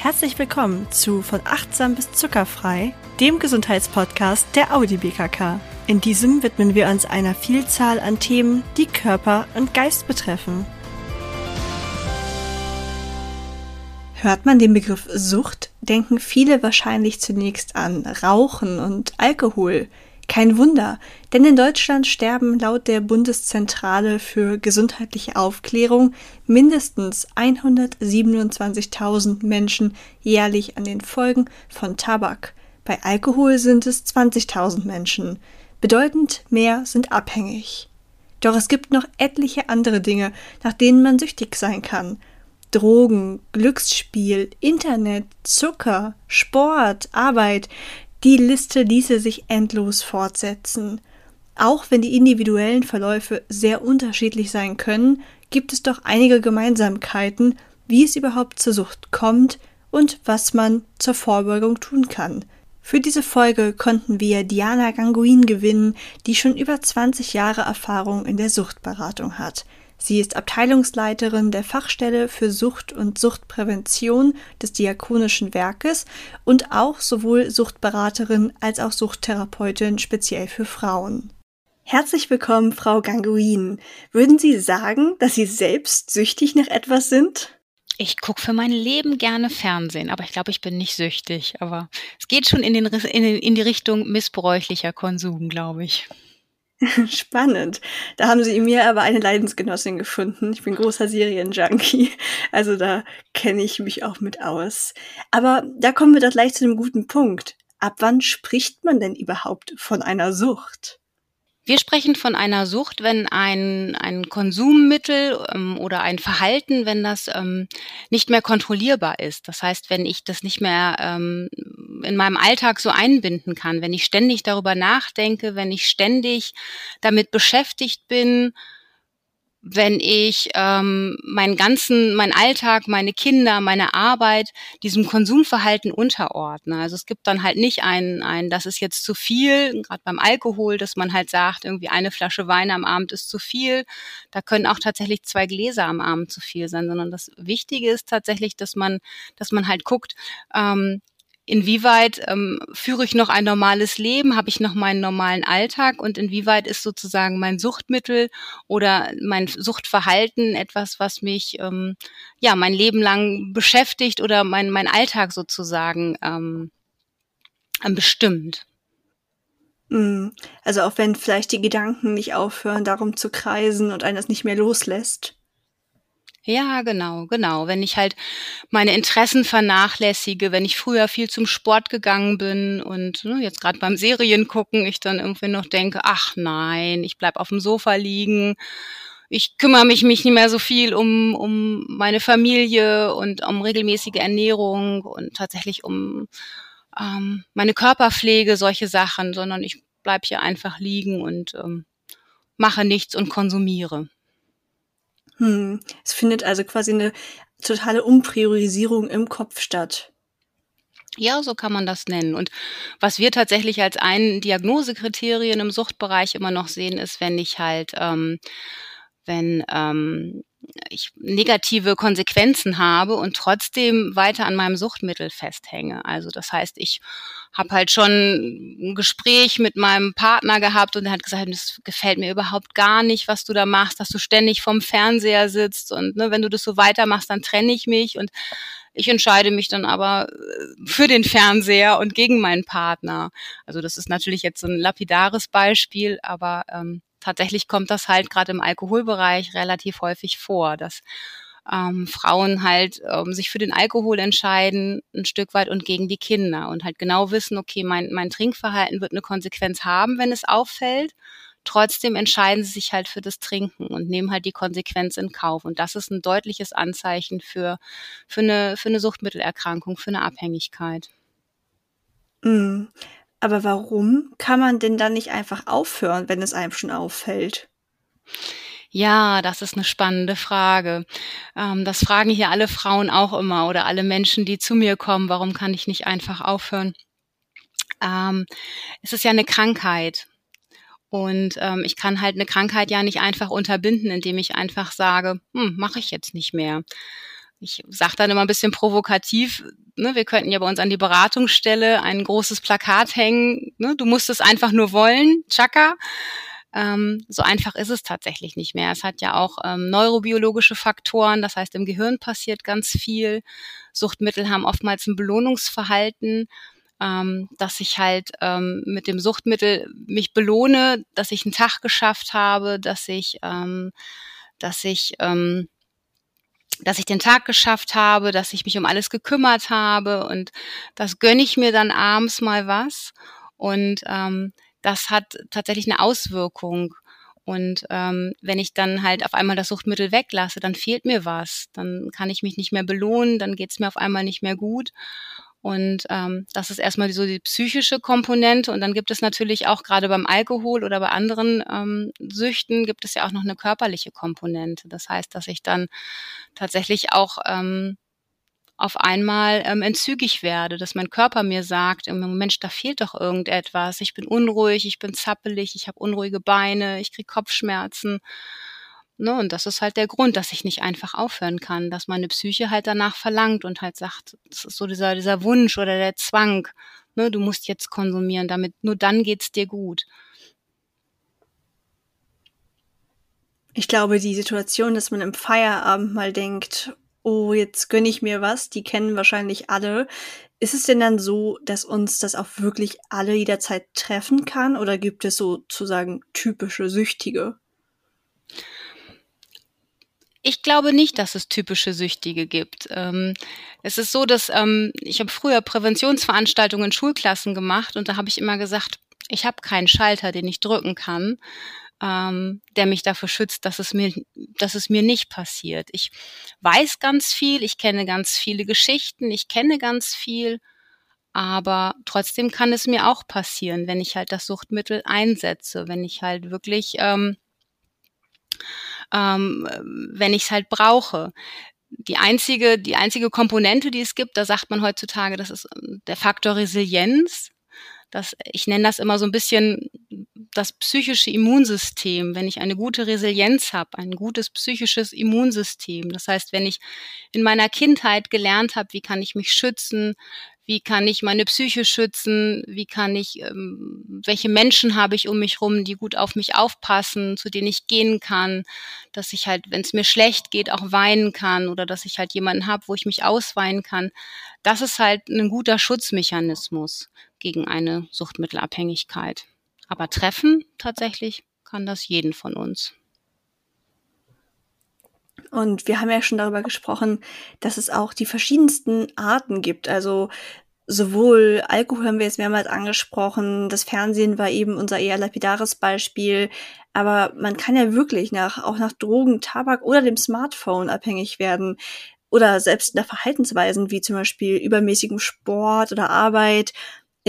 Herzlich willkommen zu Von achtsam bis zuckerfrei, dem Gesundheitspodcast der Audi BKK. In diesem widmen wir uns einer Vielzahl an Themen, die Körper und Geist betreffen. Hört man den Begriff Sucht, denken viele wahrscheinlich zunächst an Rauchen und Alkohol. Kein Wunder, denn in Deutschland sterben laut der Bundeszentrale für gesundheitliche Aufklärung mindestens 127.000 Menschen jährlich an den Folgen von Tabak. Bei Alkohol sind es 20.000 Menschen. Bedeutend mehr sind abhängig. Doch es gibt noch etliche andere Dinge, nach denen man süchtig sein kann. Drogen, Glücksspiel, Internet, Zucker, Sport, Arbeit, die Liste ließe sich endlos fortsetzen. Auch wenn die individuellen Verläufe sehr unterschiedlich sein können, gibt es doch einige Gemeinsamkeiten, wie es überhaupt zur Sucht kommt und was man zur Vorbeugung tun kann. Für diese Folge konnten wir Diana Ganguin gewinnen, die schon über 20 Jahre Erfahrung in der Suchtberatung hat. Sie ist Abteilungsleiterin der Fachstelle für Sucht und Suchtprävention des Diakonischen Werkes und auch sowohl Suchtberaterin als auch Suchttherapeutin speziell für Frauen. Herzlich willkommen, Frau Ganguin. Würden Sie sagen, dass Sie selbst süchtig nach etwas sind? Ich gucke für mein Leben gerne Fernsehen, aber ich glaube, ich bin nicht süchtig. Aber es geht schon in, den, in, in die Richtung missbräuchlicher Konsum, glaube ich. Spannend. Da haben sie in mir aber eine Leidensgenossin gefunden. Ich bin großer Serienjunkie. Also da kenne ich mich auch mit aus. Aber da kommen wir doch gleich zu einem guten Punkt. Ab wann spricht man denn überhaupt von einer Sucht? Wir sprechen von einer Sucht, wenn ein, ein Konsummittel ähm, oder ein Verhalten, wenn das ähm, nicht mehr kontrollierbar ist. Das heißt, wenn ich das nicht mehr ähm, in meinem Alltag so einbinden kann, wenn ich ständig darüber nachdenke, wenn ich ständig damit beschäftigt bin, wenn ich ähm, meinen ganzen, mein Alltag, meine Kinder, meine Arbeit diesem Konsumverhalten unterordne. Also es gibt dann halt nicht ein, ein, das ist jetzt zu viel, gerade beim Alkohol, dass man halt sagt, irgendwie eine Flasche Wein am Abend ist zu viel. Da können auch tatsächlich zwei Gläser am Abend zu viel sein, sondern das Wichtige ist tatsächlich, dass man, dass man halt guckt, ähm, inwieweit ähm, führe ich noch ein normales Leben, habe ich noch meinen normalen Alltag und inwieweit ist sozusagen mein Suchtmittel oder mein Suchtverhalten etwas, was mich ähm, ja mein Leben lang beschäftigt oder mein, mein Alltag sozusagen ähm, bestimmt. Mm. Also auch wenn vielleicht die Gedanken nicht aufhören, darum zu kreisen und eines nicht mehr loslässt. Ja, genau, genau. Wenn ich halt meine Interessen vernachlässige, wenn ich früher viel zum Sport gegangen bin und ne, jetzt gerade beim Serien gucken, ich dann irgendwie noch denke, ach nein, ich bleib auf dem Sofa liegen, ich kümmere mich, mich nicht mehr so viel um, um meine Familie und um regelmäßige Ernährung und tatsächlich um ähm, meine Körperpflege, solche Sachen, sondern ich bleib hier einfach liegen und ähm, mache nichts und konsumiere. Hm. Es findet also quasi eine totale Umpriorisierung im Kopf statt. Ja, so kann man das nennen. Und was wir tatsächlich als ein Diagnosekriterien im Suchtbereich immer noch sehen, ist, wenn ich halt, ähm, wenn ähm, ich negative Konsequenzen habe und trotzdem weiter an meinem Suchtmittel festhänge. Also das heißt, ich habe halt schon ein Gespräch mit meinem Partner gehabt und er hat gesagt, das gefällt mir überhaupt gar nicht, was du da machst, dass du ständig vorm Fernseher sitzt und ne, wenn du das so weitermachst, dann trenne ich mich und ich entscheide mich dann aber äh, für den Fernseher und gegen meinen Partner. Also das ist natürlich jetzt so ein lapidares Beispiel, aber ähm, tatsächlich kommt das halt gerade im Alkoholbereich relativ häufig vor, dass ähm, Frauen halt ähm, sich für den Alkohol entscheiden, ein Stück weit und gegen die Kinder und halt genau wissen, okay, mein, mein Trinkverhalten wird eine Konsequenz haben, wenn es auffällt. Trotzdem entscheiden sie sich halt für das Trinken und nehmen halt die Konsequenz in Kauf. Und das ist ein deutliches Anzeichen für, für, eine, für eine Suchtmittelerkrankung, für eine Abhängigkeit. Mm. Aber warum kann man denn dann nicht einfach aufhören, wenn es einem schon auffällt? Ja, das ist eine spannende Frage. Ähm, das fragen hier alle Frauen auch immer oder alle Menschen, die zu mir kommen. Warum kann ich nicht einfach aufhören? Ähm, es ist ja eine Krankheit. Und ähm, ich kann halt eine Krankheit ja nicht einfach unterbinden, indem ich einfach sage, hm, mache ich jetzt nicht mehr ich sage dann immer ein bisschen provokativ, ne, wir könnten ja bei uns an die Beratungsstelle ein großes Plakat hängen, ne, du musst es einfach nur wollen, Chaka. Ähm, so einfach ist es tatsächlich nicht mehr. Es hat ja auch ähm, neurobiologische Faktoren, das heißt, im Gehirn passiert ganz viel. Suchtmittel haben oftmals ein Belohnungsverhalten, ähm, dass ich halt ähm, mit dem Suchtmittel mich belohne, dass ich einen Tag geschafft habe, dass ich, ähm, dass ich ähm, dass ich den Tag geschafft habe, dass ich mich um alles gekümmert habe und das gönne ich mir dann abends mal was und ähm, das hat tatsächlich eine Auswirkung. Und ähm, wenn ich dann halt auf einmal das Suchtmittel weglasse, dann fehlt mir was. Dann kann ich mich nicht mehr belohnen, dann geht es mir auf einmal nicht mehr gut. Und ähm, das ist erstmal so die psychische Komponente. Und dann gibt es natürlich auch gerade beim Alkohol oder bei anderen ähm, Süchten gibt es ja auch noch eine körperliche Komponente. Das heißt, dass ich dann tatsächlich auch ähm, auf einmal ähm, entzügig werde, dass mein Körper mir sagt, Mensch, da fehlt doch irgendetwas. Ich bin unruhig, ich bin zappelig, ich habe unruhige Beine, ich kriege Kopfschmerzen. Ne, und das ist halt der Grund, dass ich nicht einfach aufhören kann, dass meine Psyche halt danach verlangt und halt sagt, das ist so dieser, dieser Wunsch oder der Zwang, ne, du musst jetzt konsumieren, damit nur dann geht's dir gut. Ich glaube, die Situation, dass man im Feierabend mal denkt, oh, jetzt gönne ich mir was, die kennen wahrscheinlich alle. Ist es denn dann so, dass uns das auch wirklich alle jederzeit treffen kann oder gibt es sozusagen typische Süchtige? Ich glaube nicht, dass es typische Süchtige gibt. Ähm, es ist so, dass ähm, ich habe früher Präventionsveranstaltungen in Schulklassen gemacht und da habe ich immer gesagt, ich habe keinen Schalter, den ich drücken kann, ähm, der mich dafür schützt, dass es mir, dass es mir nicht passiert. Ich weiß ganz viel, ich kenne ganz viele Geschichten, ich kenne ganz viel, aber trotzdem kann es mir auch passieren, wenn ich halt das Suchtmittel einsetze, wenn ich halt wirklich ähm, ähm, wenn ich es halt brauche. Die einzige, die einzige Komponente, die es gibt, da sagt man heutzutage, das ist ähm, der Faktor Resilienz. Das, ich nenne das immer so ein bisschen das psychische Immunsystem. Wenn ich eine gute Resilienz habe, ein gutes psychisches Immunsystem. Das heißt, wenn ich in meiner Kindheit gelernt habe, wie kann ich mich schützen, wie kann ich meine Psyche schützen, wie kann ich, ähm, welche Menschen habe ich um mich rum, die gut auf mich aufpassen, zu denen ich gehen kann, dass ich halt, wenn es mir schlecht geht, auch weinen kann oder dass ich halt jemanden habe, wo ich mich ausweinen kann. Das ist halt ein guter Schutzmechanismus gegen eine Suchtmittelabhängigkeit. Aber treffen tatsächlich kann das jeden von uns. Und wir haben ja schon darüber gesprochen, dass es auch die verschiedensten Arten gibt. Also sowohl Alkohol haben wir jetzt mehrmals angesprochen, das Fernsehen war eben unser eher lapidares Beispiel, aber man kann ja wirklich nach, auch nach Drogen, Tabak oder dem Smartphone abhängig werden. Oder selbst nach Verhaltensweisen wie zum Beispiel übermäßigem Sport oder Arbeit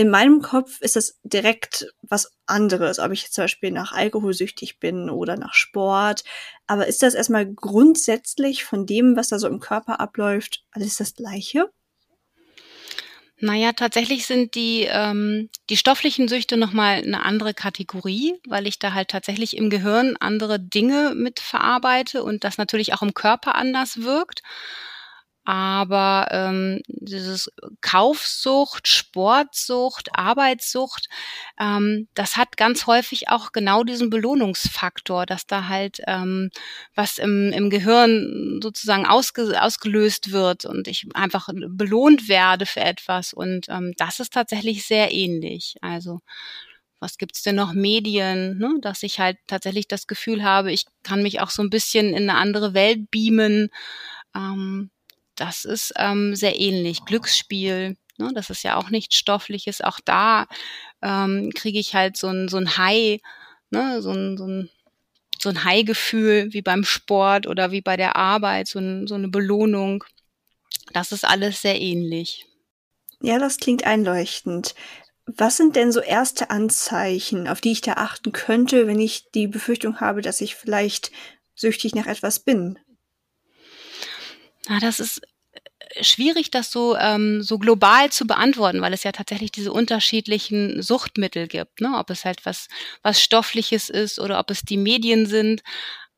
in meinem Kopf ist das direkt was anderes, ob ich zum Beispiel nach Alkohol süchtig bin oder nach Sport. Aber ist das erstmal grundsätzlich von dem, was da so im Körper abläuft, alles das Gleiche? Naja, tatsächlich sind die, ähm, die stofflichen Süchte nochmal eine andere Kategorie, weil ich da halt tatsächlich im Gehirn andere Dinge mit verarbeite und das natürlich auch im Körper anders wirkt. Aber ähm, dieses Kaufsucht, Sportsucht, Arbeitssucht, ähm, das hat ganz häufig auch genau diesen Belohnungsfaktor, dass da halt ähm, was im, im Gehirn sozusagen ausge, ausgelöst wird und ich einfach belohnt werde für etwas. Und ähm, das ist tatsächlich sehr ähnlich. Also was gibt's denn noch Medien, ne? dass ich halt tatsächlich das Gefühl habe, ich kann mich auch so ein bisschen in eine andere Welt beamen. Ähm, das ist ähm, sehr ähnlich. Glücksspiel, ne, das ist ja auch nichts Stoffliches. Auch da ähm, kriege ich halt so ein, so ein High, ne, so ein, so ein so ein High-Gefühl wie beim Sport oder wie bei der Arbeit, so, ein, so eine Belohnung. Das ist alles sehr ähnlich. Ja, das klingt einleuchtend. Was sind denn so erste Anzeichen, auf die ich da achten könnte, wenn ich die Befürchtung habe, dass ich vielleicht süchtig nach etwas bin? Na, das ist äh, schwierig, das so, ähm, so global zu beantworten, weil es ja tatsächlich diese unterschiedlichen Suchtmittel gibt, ne? ob es halt was, was Stoffliches ist oder ob es die Medien sind.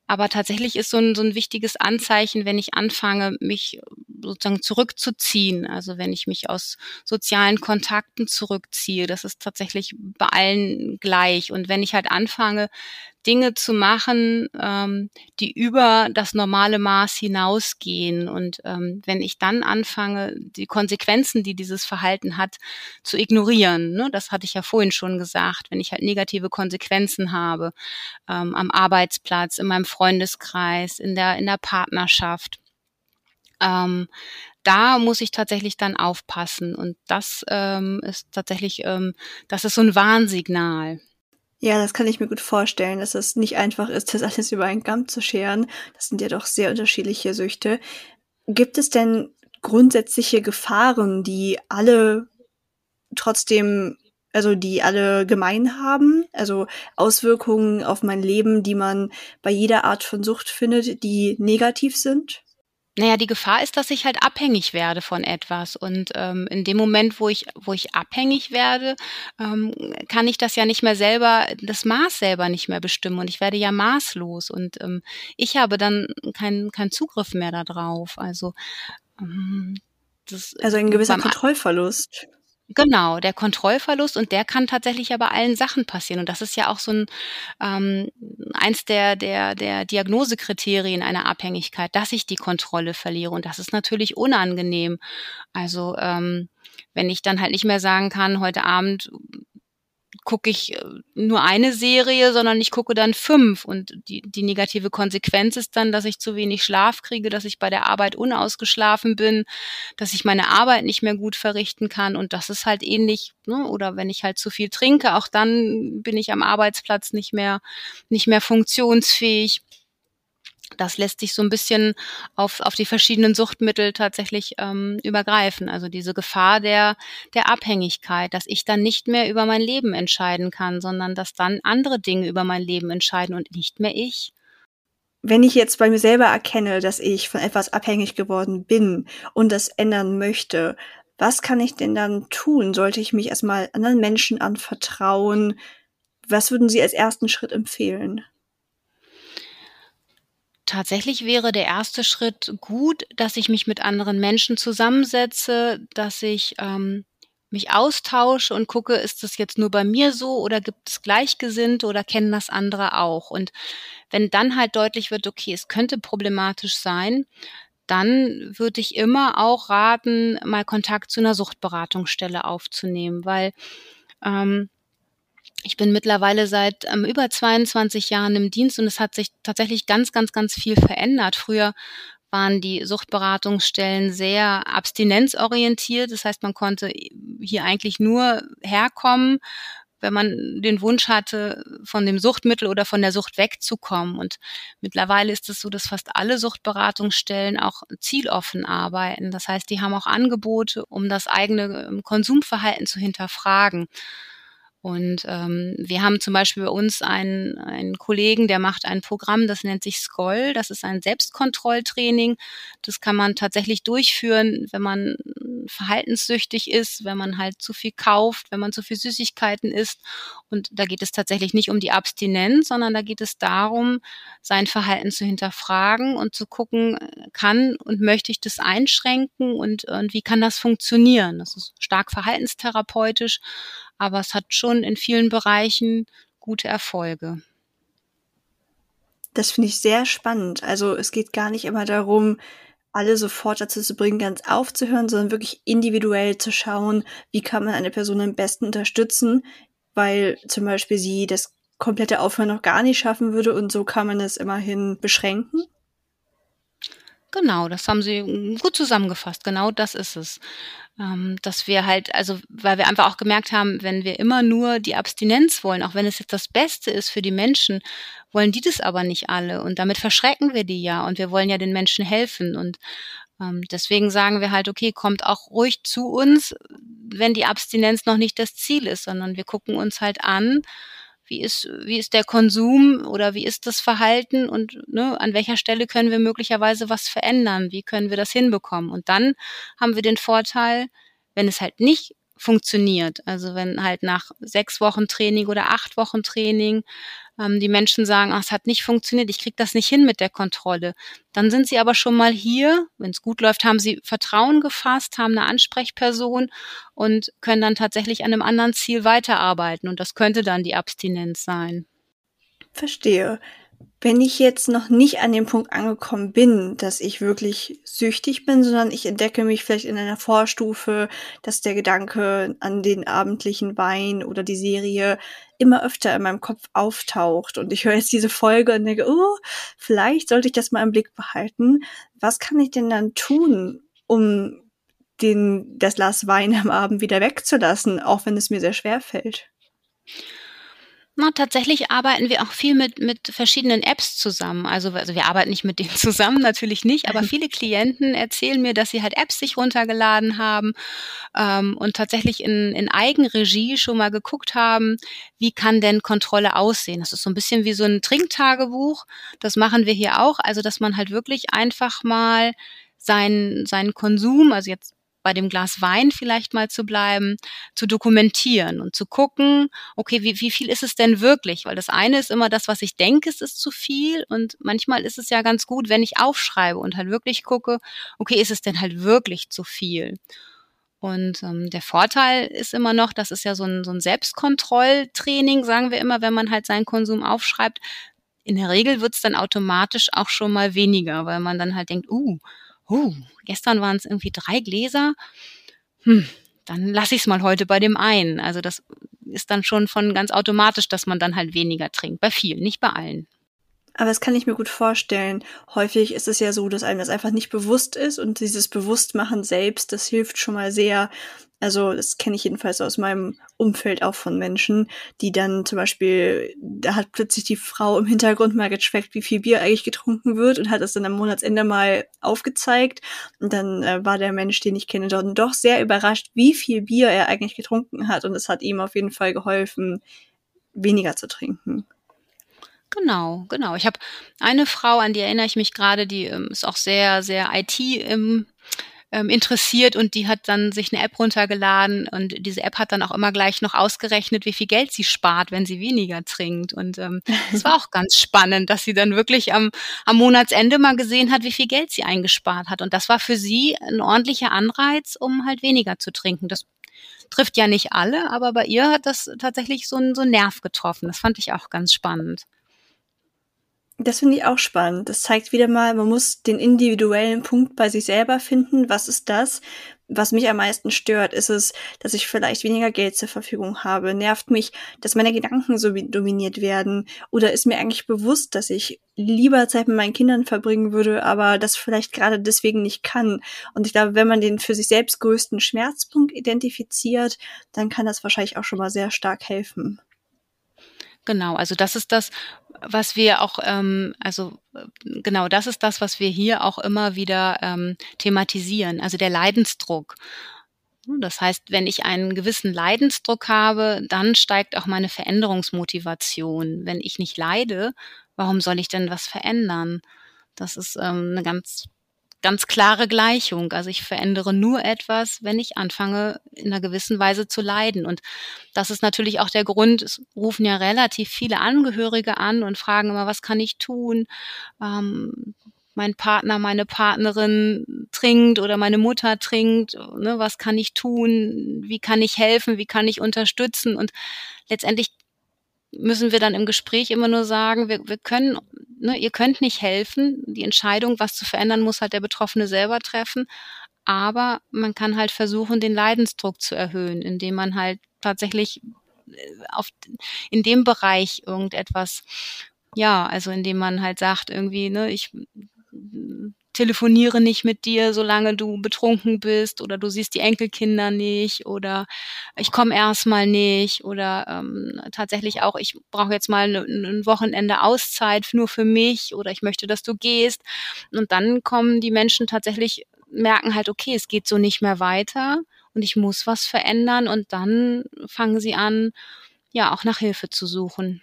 Aber tatsächlich ist so ein, so ein wichtiges Anzeichen, wenn ich anfange, mich sozusagen zurückzuziehen. Also wenn ich mich aus sozialen Kontakten zurückziehe, das ist tatsächlich bei allen gleich. Und wenn ich halt anfange, Dinge zu machen, ähm, die über das normale Maß hinausgehen. Und ähm, wenn ich dann anfange, die Konsequenzen, die dieses Verhalten hat, zu ignorieren, ne, das hatte ich ja vorhin schon gesagt, wenn ich halt negative Konsequenzen habe ähm, am Arbeitsplatz, in meinem Freundeskreis, in der in der Partnerschaft, ähm, da muss ich tatsächlich dann aufpassen. Und das ähm, ist tatsächlich, ähm, das ist so ein Warnsignal. Ja, das kann ich mir gut vorstellen, dass es nicht einfach ist, das alles über einen Kamm zu scheren. Das sind ja doch sehr unterschiedliche Süchte. Gibt es denn grundsätzliche Gefahren, die alle trotzdem, also die alle gemein haben? Also Auswirkungen auf mein Leben, die man bei jeder Art von Sucht findet, die negativ sind? Naja, die Gefahr ist, dass ich halt abhängig werde von etwas. Und ähm, in dem Moment, wo ich, wo ich abhängig werde, ähm, kann ich das ja nicht mehr selber, das Maß selber nicht mehr bestimmen. Und ich werde ja maßlos. Und ähm, ich habe dann keinen keinen Zugriff mehr darauf. Also ähm, das, also ein gewisser Kontrollverlust. Genau, der Kontrollverlust und der kann tatsächlich ja bei allen Sachen passieren. Und das ist ja auch so ein ähm, eins der, der, der Diagnosekriterien einer Abhängigkeit, dass ich die Kontrolle verliere. Und das ist natürlich unangenehm. Also ähm, wenn ich dann halt nicht mehr sagen kann, heute Abend gucke ich äh, nur eine Serie, sondern ich gucke dann fünf. Und die, die negative Konsequenz ist dann, dass ich zu wenig Schlaf kriege, dass ich bei der Arbeit unausgeschlafen bin, dass ich meine Arbeit nicht mehr gut verrichten kann. Und das ist halt ähnlich, ne? oder wenn ich halt zu viel trinke, auch dann bin ich am Arbeitsplatz nicht mehr, nicht mehr funktionsfähig das lässt sich so ein bisschen auf, auf die verschiedenen Suchtmittel tatsächlich ähm, übergreifen. Also diese Gefahr der, der Abhängigkeit, dass ich dann nicht mehr über mein Leben entscheiden kann, sondern dass dann andere Dinge über mein Leben entscheiden und nicht mehr ich. Wenn ich jetzt bei mir selber erkenne, dass ich von etwas abhängig geworden bin und das ändern möchte, was kann ich denn dann tun? Sollte ich mich erstmal anderen Menschen anvertrauen? Was würden Sie als ersten Schritt empfehlen? Tatsächlich wäre der erste Schritt gut, dass ich mich mit anderen Menschen zusammensetze, dass ich ähm, mich austausche und gucke, ist das jetzt nur bei mir so oder gibt es Gleichgesinnte oder kennen das andere auch? Und wenn dann halt deutlich wird, okay, es könnte problematisch sein, dann würde ich immer auch raten, mal Kontakt zu einer Suchtberatungsstelle aufzunehmen, weil ähm, ich bin mittlerweile seit ähm, über 22 Jahren im Dienst und es hat sich tatsächlich ganz, ganz, ganz viel verändert. Früher waren die Suchtberatungsstellen sehr abstinenzorientiert. Das heißt, man konnte hier eigentlich nur herkommen, wenn man den Wunsch hatte, von dem Suchtmittel oder von der Sucht wegzukommen. Und mittlerweile ist es so, dass fast alle Suchtberatungsstellen auch zieloffen arbeiten. Das heißt, die haben auch Angebote, um das eigene ähm, Konsumverhalten zu hinterfragen. Und ähm, wir haben zum Beispiel bei uns einen, einen Kollegen, der macht ein Programm, das nennt sich Skoll. Das ist ein Selbstkontrolltraining. Das kann man tatsächlich durchführen, wenn man verhaltenssüchtig ist, wenn man halt zu viel kauft, wenn man zu viel Süßigkeiten isst. Und da geht es tatsächlich nicht um die Abstinenz, sondern da geht es darum, sein Verhalten zu hinterfragen und zu gucken, kann und möchte ich das einschränken und, und wie kann das funktionieren. Das ist stark verhaltenstherapeutisch, aber es hat schon in vielen Bereichen gute Erfolge. Das finde ich sehr spannend. Also es geht gar nicht immer darum, alle sofort dazu zu bringen, ganz aufzuhören, sondern wirklich individuell zu schauen, wie kann man eine Person am besten unterstützen, weil zum Beispiel sie das komplette Aufhören noch gar nicht schaffen würde und so kann man es immerhin beschränken. Genau, das haben Sie gut zusammengefasst. Genau das ist es. Ähm, dass wir halt, also weil wir einfach auch gemerkt haben, wenn wir immer nur die Abstinenz wollen, auch wenn es jetzt das Beste ist für die Menschen, wollen die das aber nicht alle. Und damit verschrecken wir die ja und wir wollen ja den Menschen helfen. Und ähm, deswegen sagen wir halt, okay, kommt auch ruhig zu uns, wenn die Abstinenz noch nicht das Ziel ist, sondern wir gucken uns halt an, wie ist, wie ist der Konsum oder wie ist das Verhalten und ne, an welcher Stelle können wir möglicherweise was verändern, wie können wir das hinbekommen. Und dann haben wir den Vorteil, wenn es halt nicht funktioniert, also wenn halt nach sechs Wochen Training oder acht Wochen Training ähm, die Menschen sagen, ach, es hat nicht funktioniert, ich kriege das nicht hin mit der Kontrolle. Dann sind sie aber schon mal hier, wenn es gut läuft, haben sie Vertrauen gefasst, haben eine Ansprechperson und können dann tatsächlich an einem anderen Ziel weiterarbeiten. Und das könnte dann die Abstinenz sein. Verstehe. Wenn ich jetzt noch nicht an dem Punkt angekommen bin, dass ich wirklich süchtig bin, sondern ich entdecke mich vielleicht in einer Vorstufe, dass der Gedanke an den abendlichen Wein oder die Serie immer öfter in meinem Kopf auftaucht und ich höre jetzt diese Folge und denke, oh, vielleicht sollte ich das mal im Blick behalten. Was kann ich denn dann tun, um den, das Glas Wein am Abend wieder wegzulassen, auch wenn es mir sehr schwer fällt? Na, tatsächlich arbeiten wir auch viel mit, mit verschiedenen Apps zusammen. Also, also wir arbeiten nicht mit denen zusammen, natürlich nicht, aber viele Klienten erzählen mir, dass sie halt Apps sich runtergeladen haben ähm, und tatsächlich in, in Eigenregie schon mal geguckt haben, wie kann denn Kontrolle aussehen. Das ist so ein bisschen wie so ein Trinktagebuch. Das machen wir hier auch. Also, dass man halt wirklich einfach mal seinen, seinen Konsum, also jetzt bei dem Glas Wein vielleicht mal zu bleiben, zu dokumentieren und zu gucken, okay, wie, wie viel ist es denn wirklich? Weil das eine ist immer das, was ich denke, es ist zu viel und manchmal ist es ja ganz gut, wenn ich aufschreibe und halt wirklich gucke, okay, ist es denn halt wirklich zu viel? Und ähm, der Vorteil ist immer noch, das ist ja so ein, so ein Selbstkontrolltraining, sagen wir immer, wenn man halt seinen Konsum aufschreibt. In der Regel wird's dann automatisch auch schon mal weniger, weil man dann halt denkt, uh, uh, gestern waren es irgendwie drei Gläser, hm, dann lasse ich es mal heute bei dem einen. Also das ist dann schon von ganz automatisch, dass man dann halt weniger trinkt. Bei vielen, nicht bei allen. Aber das kann ich mir gut vorstellen. Häufig ist es ja so, dass einem das einfach nicht bewusst ist und dieses Bewusstmachen selbst, das hilft schon mal sehr, also das kenne ich jedenfalls aus meinem Umfeld auch von Menschen, die dann zum Beispiel, da hat plötzlich die Frau im Hintergrund mal gecheckt, wie viel Bier eigentlich getrunken wird und hat es dann am Monatsende mal aufgezeigt. Und dann äh, war der Mensch, den ich kenne, dort doch sehr überrascht, wie viel Bier er eigentlich getrunken hat. Und es hat ihm auf jeden Fall geholfen, weniger zu trinken. Genau, genau. Ich habe eine Frau, an die erinnere ich mich gerade, die ähm, ist auch sehr, sehr IT im ähm, interessiert und die hat dann sich eine App runtergeladen und diese App hat dann auch immer gleich noch ausgerechnet, wie viel Geld sie spart, wenn sie weniger trinkt. Und ähm, das war auch ganz spannend, dass sie dann wirklich am, am Monatsende mal gesehen hat, wie viel Geld sie eingespart hat. Und das war für sie ein ordentlicher Anreiz, um halt weniger zu trinken. Das trifft ja nicht alle, aber bei ihr hat das tatsächlich so einen, so einen Nerv getroffen. Das fand ich auch ganz spannend. Das finde ich auch spannend. Das zeigt wieder mal, man muss den individuellen Punkt bei sich selber finden. Was ist das? Was mich am meisten stört, ist es, dass ich vielleicht weniger Geld zur Verfügung habe. Nervt mich, dass meine Gedanken so dominiert werden? Oder ist mir eigentlich bewusst, dass ich lieber Zeit mit meinen Kindern verbringen würde, aber das vielleicht gerade deswegen nicht kann? Und ich glaube, wenn man den für sich selbst größten Schmerzpunkt identifiziert, dann kann das wahrscheinlich auch schon mal sehr stark helfen. Genau, also das ist das, was wir auch, ähm, also genau, das ist das, was wir hier auch immer wieder ähm, thematisieren, also der Leidensdruck. Das heißt, wenn ich einen gewissen Leidensdruck habe, dann steigt auch meine Veränderungsmotivation. Wenn ich nicht leide, warum soll ich denn was verändern? Das ist ähm, eine ganz ganz klare Gleichung. Also ich verändere nur etwas, wenn ich anfange, in einer gewissen Weise zu leiden. Und das ist natürlich auch der Grund, es rufen ja relativ viele Angehörige an und fragen immer, was kann ich tun? Ähm, mein Partner, meine Partnerin trinkt oder meine Mutter trinkt, ne, was kann ich tun? Wie kann ich helfen? Wie kann ich unterstützen? Und letztendlich müssen wir dann im Gespräch immer nur sagen, wir, wir können, ne, ihr könnt nicht helfen. Die Entscheidung, was zu verändern, muss halt der Betroffene selber treffen. Aber man kann halt versuchen, den Leidensdruck zu erhöhen, indem man halt tatsächlich äh, auf, in dem Bereich irgendetwas, ja, also indem man halt sagt, irgendwie, ne, ich telefoniere nicht mit dir, solange du betrunken bist oder du siehst die Enkelkinder nicht oder ich komme erstmal nicht oder ähm, tatsächlich auch, ich brauche jetzt mal ein ne, Wochenende Auszeit nur für mich oder ich möchte, dass du gehst. Und dann kommen die Menschen tatsächlich, merken halt, okay, es geht so nicht mehr weiter und ich muss was verändern und dann fangen sie an, ja, auch nach Hilfe zu suchen.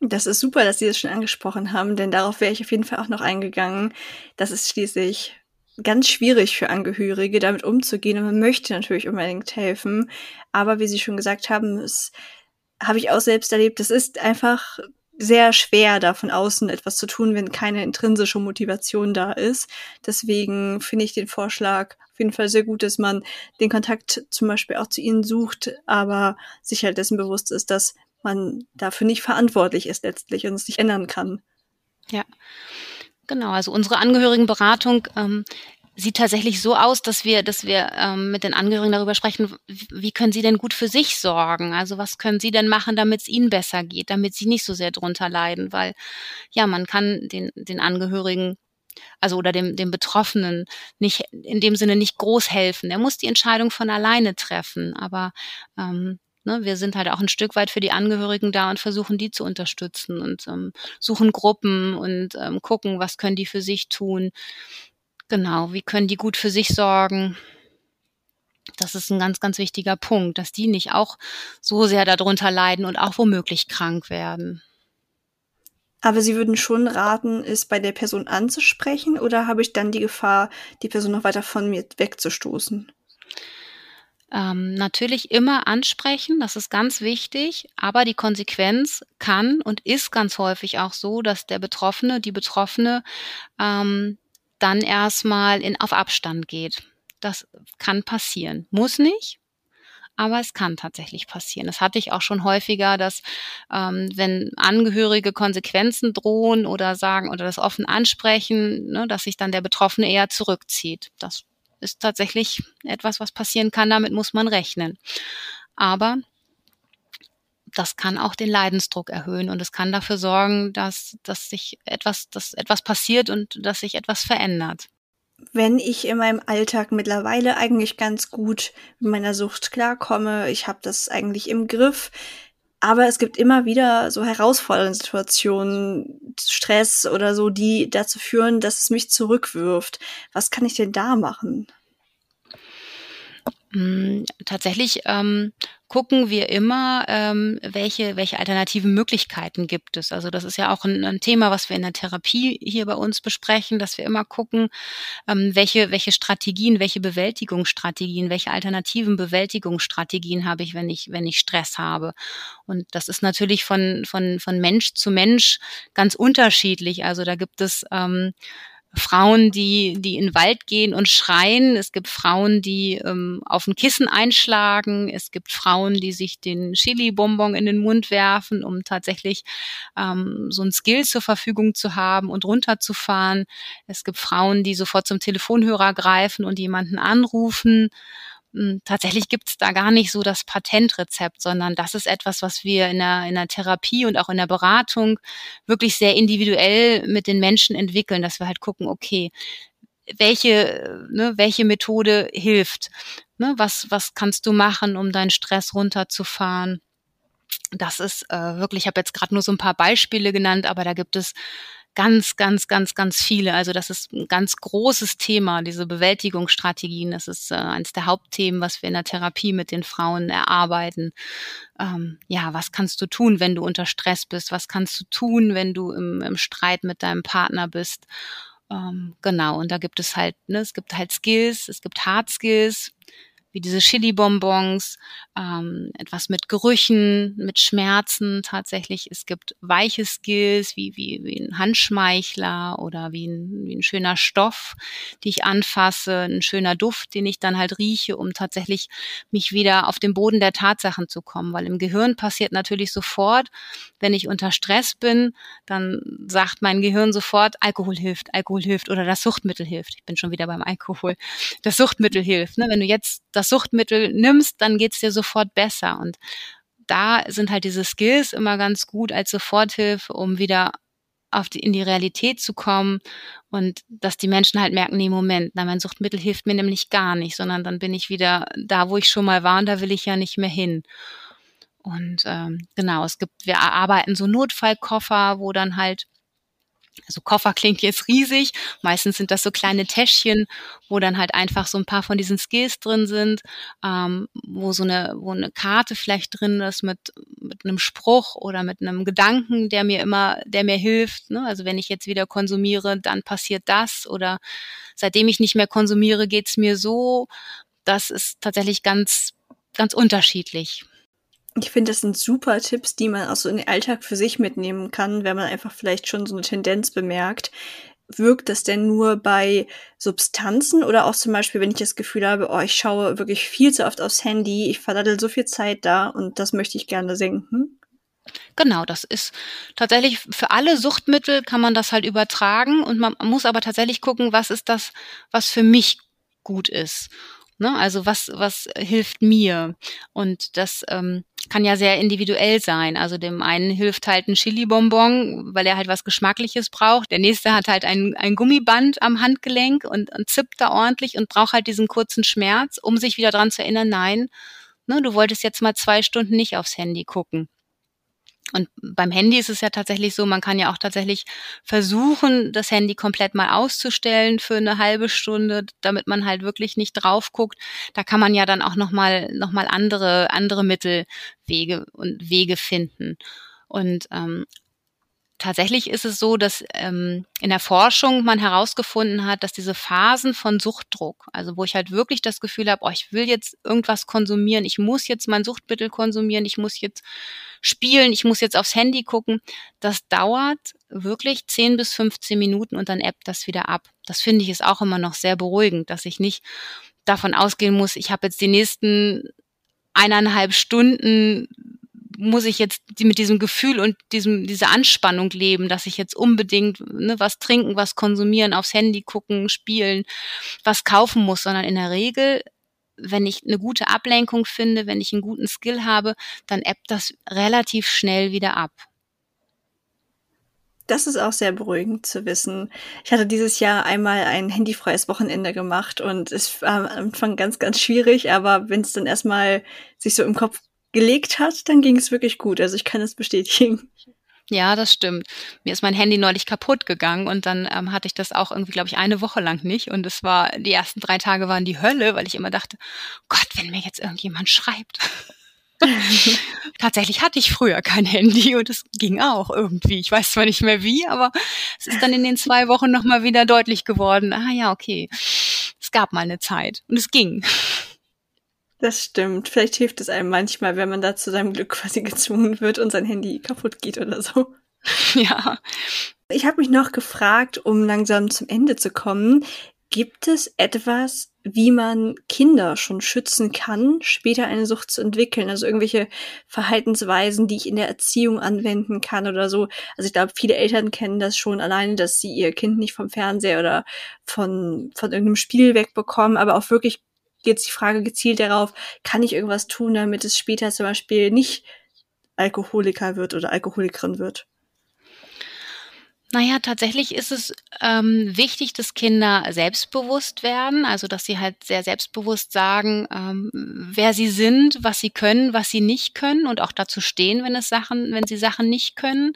Das ist super, dass Sie das schon angesprochen haben, denn darauf wäre ich auf jeden Fall auch noch eingegangen. Das ist schließlich ganz schwierig für Angehörige, damit umzugehen und man möchte natürlich unbedingt helfen. Aber wie Sie schon gesagt haben, es habe ich auch selbst erlebt. Es ist einfach sehr schwer, da von außen etwas zu tun, wenn keine intrinsische Motivation da ist. Deswegen finde ich den Vorschlag auf jeden Fall sehr gut, dass man den Kontakt zum Beispiel auch zu ihnen sucht, aber sich halt dessen bewusst ist, dass man dafür nicht verantwortlich ist letztlich und es nicht ändern kann. Ja. Genau, also unsere Angehörigenberatung ähm, sieht tatsächlich so aus, dass wir, dass wir ähm, mit den Angehörigen darüber sprechen, wie können sie denn gut für sich sorgen? Also was können sie denn machen, damit es ihnen besser geht, damit sie nicht so sehr drunter leiden? Weil ja, man kann den, den Angehörigen also oder dem, dem Betroffenen nicht in dem Sinne nicht groß helfen. Er muss die Entscheidung von alleine treffen. Aber ähm, ne, wir sind halt auch ein Stück weit für die Angehörigen da und versuchen die zu unterstützen und ähm, suchen Gruppen und ähm, gucken, was können die für sich tun. Genau, wie können die gut für sich sorgen? Das ist ein ganz, ganz wichtiger Punkt, dass die nicht auch so sehr darunter leiden und auch womöglich krank werden. Aber Sie würden schon raten, es bei der Person anzusprechen oder habe ich dann die Gefahr, die Person noch weiter von mir wegzustoßen? Ähm, natürlich immer ansprechen, das ist ganz wichtig, aber die Konsequenz kann und ist ganz häufig auch so, dass der Betroffene, die Betroffene ähm, dann erstmal in, auf Abstand geht. Das kann passieren. Muss nicht, aber es kann tatsächlich passieren. Das hatte ich auch schon häufiger, dass ähm, wenn Angehörige Konsequenzen drohen oder sagen oder das offen ansprechen, ne, dass sich dann der Betroffene eher zurückzieht. Das ist tatsächlich etwas, was passieren kann. Damit muss man rechnen. Aber das kann auch den Leidensdruck erhöhen und es kann dafür sorgen, dass, dass sich etwas, dass etwas passiert und dass sich etwas verändert. Wenn ich in meinem Alltag mittlerweile eigentlich ganz gut mit meiner Sucht klarkomme, ich habe das eigentlich im Griff, aber es gibt immer wieder so herausfordernde Situationen, Stress oder so, die dazu führen, dass es mich zurückwirft. Was kann ich denn da machen? Hm, tatsächlich ähm, gucken wir immer, ähm, welche, welche alternativen Möglichkeiten gibt es. Also das ist ja auch ein, ein, Thema, was wir in der Therapie hier bei uns besprechen, dass wir immer gucken, ähm, welche, welche Strategien, welche Bewältigungsstrategien, welche alternativen Bewältigungsstrategien habe ich, wenn ich, wenn ich Stress habe. Und das ist natürlich von, von, von Mensch zu Mensch ganz unterschiedlich. Also da gibt es ähm, Frauen, die, die in den Wald gehen und schreien. Es gibt Frauen, die ähm, auf ein Kissen einschlagen. Es gibt Frauen, die sich den Chili-Bonbon in den Mund werfen, um tatsächlich ähm, so ein Skill zur Verfügung zu haben und runterzufahren. Es gibt Frauen, die sofort zum Telefonhörer greifen und jemanden anrufen. Hm, tatsächlich gibt es da gar nicht so das Patentrezept, sondern das ist etwas, was wir in der, in der Therapie und auch in der Beratung wirklich sehr individuell mit den Menschen entwickeln, dass wir halt gucken, okay, welche, ne, welche Methode hilft? Ne, was, was kannst du machen, um deinen Stress runterzufahren? Das ist äh, wirklich, ich habe jetzt gerade nur so ein paar Beispiele genannt, aber da gibt es ganz, ganz, ganz, ganz viele. Also das ist ein ganz großes Thema, diese Bewältigungsstrategien. Das ist äh, eines der Hauptthemen, was wir in der Therapie mit den Frauen erarbeiten. Ähm, ja, was kannst du tun, wenn du unter Stress bist? Was kannst du tun, wenn du im, im Streit mit deinem Partner bist? Ähm, genau, und da gibt es halt, ne, es gibt halt Skills, es gibt Hard Skills, wie diese Chili-Bonbons, ähm, etwas mit Gerüchen, mit Schmerzen tatsächlich. Es gibt weiche Skills wie, wie, wie ein Handschmeichler oder wie ein, wie ein schöner Stoff, die ich anfasse, ein schöner Duft, den ich dann halt rieche, um tatsächlich mich wieder auf den Boden der Tatsachen zu kommen. Weil im Gehirn passiert natürlich sofort, wenn ich unter Stress bin, dann sagt mein Gehirn sofort, Alkohol hilft, Alkohol hilft oder das Suchtmittel hilft. Ich bin schon wieder beim Alkohol. Das Suchtmittel hilft. Ne? Wenn du jetzt das Suchtmittel nimmst, dann geht's dir sofort besser. Und da sind halt diese Skills immer ganz gut als Soforthilfe, um wieder auf die, in die Realität zu kommen und dass die Menschen halt merken, nee, Moment, na, mein Suchtmittel hilft mir nämlich gar nicht, sondern dann bin ich wieder da, wo ich schon mal war und da will ich ja nicht mehr hin. Und ähm, genau, es gibt, wir arbeiten so Notfallkoffer, wo dann halt also Koffer klingt jetzt riesig. Meistens sind das so kleine Täschchen, wo dann halt einfach so ein paar von diesen Skills drin sind, ähm, wo so eine, wo eine Karte vielleicht drin ist mit, mit einem Spruch oder mit einem Gedanken, der mir immer, der mir hilft. Ne? Also wenn ich jetzt wieder konsumiere, dann passiert das oder seitdem ich nicht mehr konsumiere, geht's mir so. Das ist tatsächlich ganz, ganz unterschiedlich. Ich finde, das sind super Tipps, die man auch so in den Alltag für sich mitnehmen kann, wenn man einfach vielleicht schon so eine Tendenz bemerkt. Wirkt das denn nur bei Substanzen oder auch zum Beispiel, wenn ich das Gefühl habe, oh, ich schaue wirklich viel zu oft aufs Handy, ich verdaddel so viel Zeit da und das möchte ich gerne senken? Genau, das ist tatsächlich für alle Suchtmittel kann man das halt übertragen und man muss aber tatsächlich gucken, was ist das, was für mich gut ist. Ne? Also was, was hilft mir? Und das ähm, kann ja sehr individuell sein. Also dem einen hilft halt ein Chili-Bonbon, weil er halt was Geschmackliches braucht. Der nächste hat halt ein, ein Gummiband am Handgelenk und, und zippt da ordentlich und braucht halt diesen kurzen Schmerz, um sich wieder dran zu erinnern, nein, ne, du wolltest jetzt mal zwei Stunden nicht aufs Handy gucken. Und beim Handy ist es ja tatsächlich so, man kann ja auch tatsächlich versuchen, das Handy komplett mal auszustellen für eine halbe Stunde, damit man halt wirklich nicht drauf guckt. Da kann man ja dann auch nochmal noch mal andere, andere Mittelwege und Wege finden. Und ähm, tatsächlich ist es so, dass ähm, in der Forschung man herausgefunden hat, dass diese Phasen von Suchtdruck, also wo ich halt wirklich das Gefühl habe, oh, ich will jetzt irgendwas konsumieren, ich muss jetzt mein Suchtmittel konsumieren, ich muss jetzt spielen, ich muss jetzt aufs Handy gucken, das dauert wirklich 10 bis 15 Minuten und dann ebbt das wieder ab. Das finde ich ist auch immer noch sehr beruhigend, dass ich nicht davon ausgehen muss, ich habe jetzt die nächsten eineinhalb Stunden muss ich jetzt mit diesem Gefühl und diesem, dieser Anspannung leben, dass ich jetzt unbedingt ne, was trinken, was konsumieren, aufs Handy gucken, spielen, was kaufen muss, sondern in der Regel, wenn ich eine gute Ablenkung finde, wenn ich einen guten Skill habe, dann ebbt das relativ schnell wieder ab. Das ist auch sehr beruhigend zu wissen. Ich hatte dieses Jahr einmal ein handyfreies Wochenende gemacht und es war am Anfang ganz, ganz schwierig, aber wenn es dann erstmal sich so im Kopf gelegt hat, dann ging es wirklich gut. Also ich kann es bestätigen. Ja, das stimmt. Mir ist mein Handy neulich kaputt gegangen und dann ähm, hatte ich das auch irgendwie, glaube ich, eine Woche lang nicht. Und es war, die ersten drei Tage waren die Hölle, weil ich immer dachte, Gott, wenn mir jetzt irgendjemand schreibt. Tatsächlich hatte ich früher kein Handy und es ging auch irgendwie. Ich weiß zwar nicht mehr wie, aber es ist dann in den zwei Wochen nochmal wieder deutlich geworden. Ah ja, okay. Es gab mal eine Zeit und es ging. Das stimmt. Vielleicht hilft es einem manchmal, wenn man da zu seinem Glück quasi gezwungen wird und sein Handy kaputt geht oder so. Ja. Ich habe mich noch gefragt, um langsam zum Ende zu kommen, gibt es etwas, wie man Kinder schon schützen kann, später eine Sucht zu entwickeln? Also irgendwelche Verhaltensweisen, die ich in der Erziehung anwenden kann oder so. Also ich glaube, viele Eltern kennen das schon alleine, dass sie ihr Kind nicht vom Fernseher oder von, von irgendeinem Spiel wegbekommen, aber auch wirklich jetzt die Frage gezielt darauf, kann ich irgendwas tun, damit es später zum Beispiel nicht Alkoholiker wird oder Alkoholikerin wird? Naja, tatsächlich ist es ähm, wichtig, dass Kinder selbstbewusst werden, also dass sie halt sehr selbstbewusst sagen, ähm, wer sie sind, was sie können, was sie nicht können und auch dazu stehen, wenn es Sachen, wenn sie Sachen nicht können.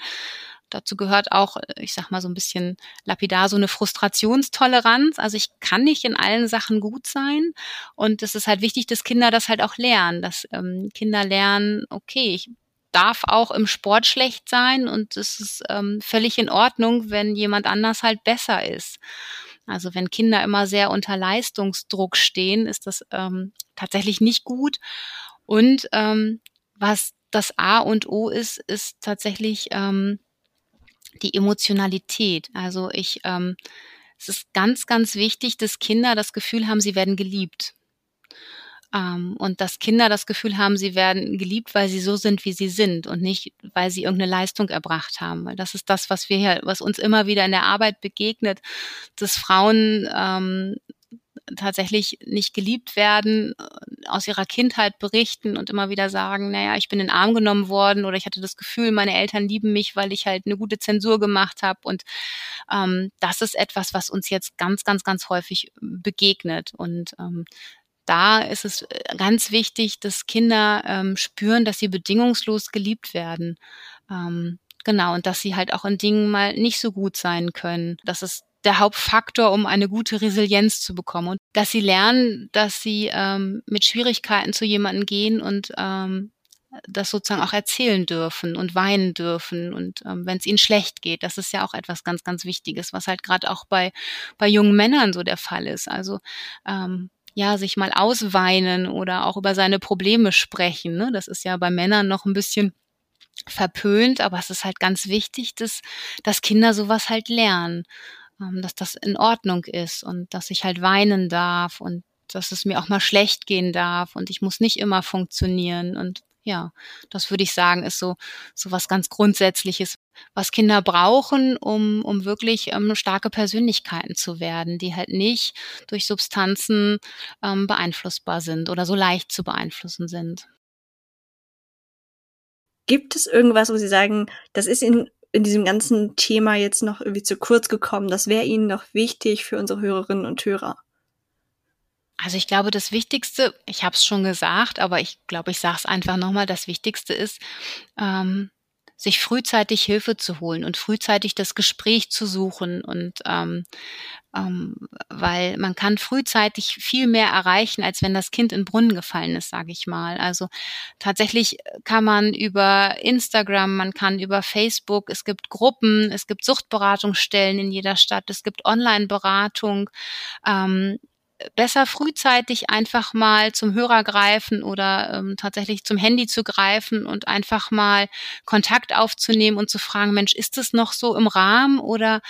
Dazu gehört auch, äh, ich sag mal so ein bisschen lapidar, so eine Frustrationstoleranz. Also ich kann nicht in allen Sachen gut sein. Und es ist halt wichtig, dass Kinder das halt auch lernen, dass ähm, Kinder lernen, okay, ich darf auch im Sport schlecht sein und es ist ähm, völlig in Ordnung, wenn jemand anders halt besser ist. Also wenn Kinder immer sehr unter Leistungsdruck stehen, ist das ähm, tatsächlich nicht gut. Und ähm, was das A und O ist, ist tatsächlich ähm, die Emotionalität. Also ich, ähm, es ist ganz, ganz wichtig, dass Kinder das Gefühl haben, sie werden geliebt. Ähm, und dass Kinder das Gefühl haben, sie werden geliebt, weil sie so sind, wie sie sind und nicht, weil sie irgendeine Leistung erbracht haben. Weil das ist das, was wir hier, was uns immer wieder in der Arbeit begegnet, dass Frauen ähm, tatsächlich nicht geliebt werden, äh, aus ihrer Kindheit berichten und immer wieder sagen, naja, ich bin in den Arm genommen worden oder ich hatte das Gefühl, meine Eltern lieben mich, weil ich halt eine gute Zensur gemacht habe. Und ähm, das ist etwas, was uns jetzt ganz, ganz, ganz häufig begegnet. Und ähm, da ist es äh, ganz wichtig, dass Kinder ähm, spüren, dass sie bedingungslos geliebt werden. Ähm, genau, und dass sie halt auch in Dingen mal nicht so gut sein können. Dass es der Hauptfaktor, um eine gute Resilienz zu bekommen. Und dass sie lernen, dass sie ähm, mit Schwierigkeiten zu jemandem gehen und ähm, das sozusagen auch erzählen dürfen und weinen dürfen und ähm, wenn es ihnen schlecht geht, das ist ja auch etwas ganz, ganz Wichtiges, was halt gerade auch bei bei jungen Männern so der Fall ist. Also ähm, ja, sich mal ausweinen oder auch über seine Probleme sprechen. Ne? Das ist ja bei Männern noch ein bisschen verpönt, aber es ist halt ganz wichtig, dass, dass Kinder sowas halt lernen, dass das in Ordnung ist und dass ich halt weinen darf und dass es mir auch mal schlecht gehen darf und ich muss nicht immer funktionieren und ja, das würde ich sagen, ist so, so was ganz Grundsätzliches, was Kinder brauchen, um, um wirklich ähm, starke Persönlichkeiten zu werden, die halt nicht durch Substanzen ähm, beeinflussbar sind oder so leicht zu beeinflussen sind. Gibt es irgendwas, wo Sie sagen, das ist in, in diesem ganzen Thema jetzt noch irgendwie zu kurz gekommen, das wäre Ihnen noch wichtig für unsere Hörerinnen und Hörer? Also ich glaube, das Wichtigste, ich habe es schon gesagt, aber ich glaube, ich sage es einfach nochmal, das Wichtigste ist, ähm, sich frühzeitig Hilfe zu holen und frühzeitig das Gespräch zu suchen und ähm, ähm, weil man kann frühzeitig viel mehr erreichen, als wenn das Kind in Brunnen gefallen ist, sage ich mal. Also tatsächlich kann man über Instagram, man kann über Facebook, es gibt Gruppen, es gibt Suchtberatungsstellen in jeder Stadt, es gibt Online-Beratung. Ähm, besser frühzeitig einfach mal zum Hörer greifen oder ähm, tatsächlich zum Handy zu greifen und einfach mal Kontakt aufzunehmen und zu fragen, Mensch, ist es noch so im Rahmen oder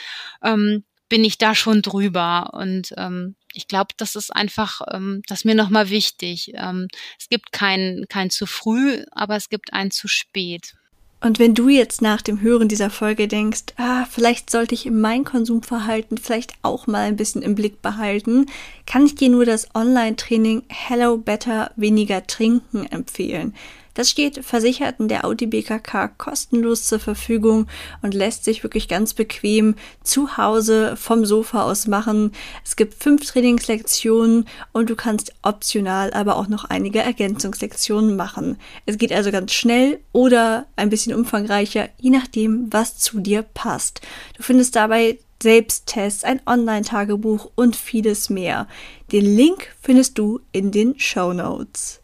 ähm, bin ich da schon drüber? Und ähm, ich glaube, das ist einfach, ähm, das ist mir nochmal wichtig. Ähm, es gibt kein, kein zu früh, aber es gibt ein zu spät. Und wenn du jetzt nach dem Hören dieser Folge denkst, ah, vielleicht sollte ich mein Konsumverhalten vielleicht auch mal ein bisschen im Blick behalten, kann ich dir nur das Online-Training Hello Better Weniger Trinken empfehlen. Das steht Versicherten der Audi BKK kostenlos zur Verfügung und lässt sich wirklich ganz bequem zu Hause vom Sofa aus machen. Es gibt fünf Trainingslektionen und du kannst optional aber auch noch einige Ergänzungslektionen machen. Es geht also ganz schnell oder ein bisschen umfangreicher, je nachdem, was zu dir passt. Du findest dabei Selbsttests, ein Online-Tagebuch und vieles mehr. Den Link findest du in den Show Notes.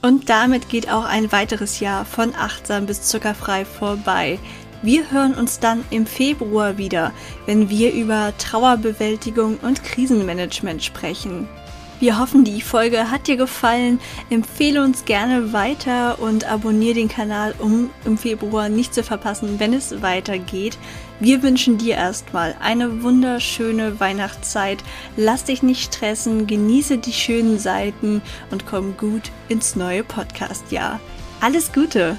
Und damit geht auch ein weiteres Jahr von achtsam bis zuckerfrei vorbei. Wir hören uns dann im Februar wieder, wenn wir über Trauerbewältigung und Krisenmanagement sprechen. Wir hoffen, die Folge hat dir gefallen. Empfehle uns gerne weiter und abonniere den Kanal, um im Februar nicht zu verpassen, wenn es weitergeht. Wir wünschen dir erstmal eine wunderschöne Weihnachtszeit. Lass dich nicht stressen, genieße die schönen Seiten und komm gut ins neue Podcast-Jahr. Alles Gute!